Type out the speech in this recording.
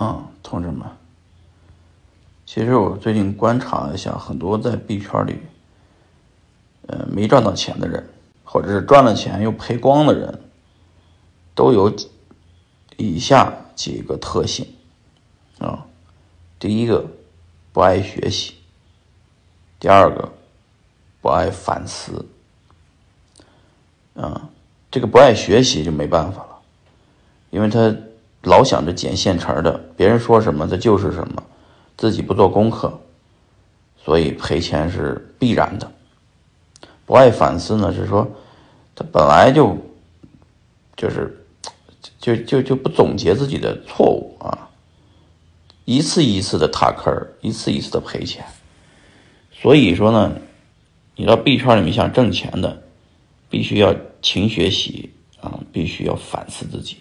啊，同志们，其实我最近观察了一下，很多在币圈里，呃，没赚到钱的人，或者是赚了钱又赔光的人，都有以下几个特性啊。第一个，不爱学习；第二个，不爱反思。啊，这个不爱学习就没办法了，因为他。老想着捡现成的，别人说什么他就是什么，自己不做功课，所以赔钱是必然的。不爱反思呢，是说他本来就就是就就就不总结自己的错误啊，一次一次的踏坑一次一次的赔钱。所以说呢，你到币圈里面想挣钱的，必须要勤学习啊，必须要反思自己。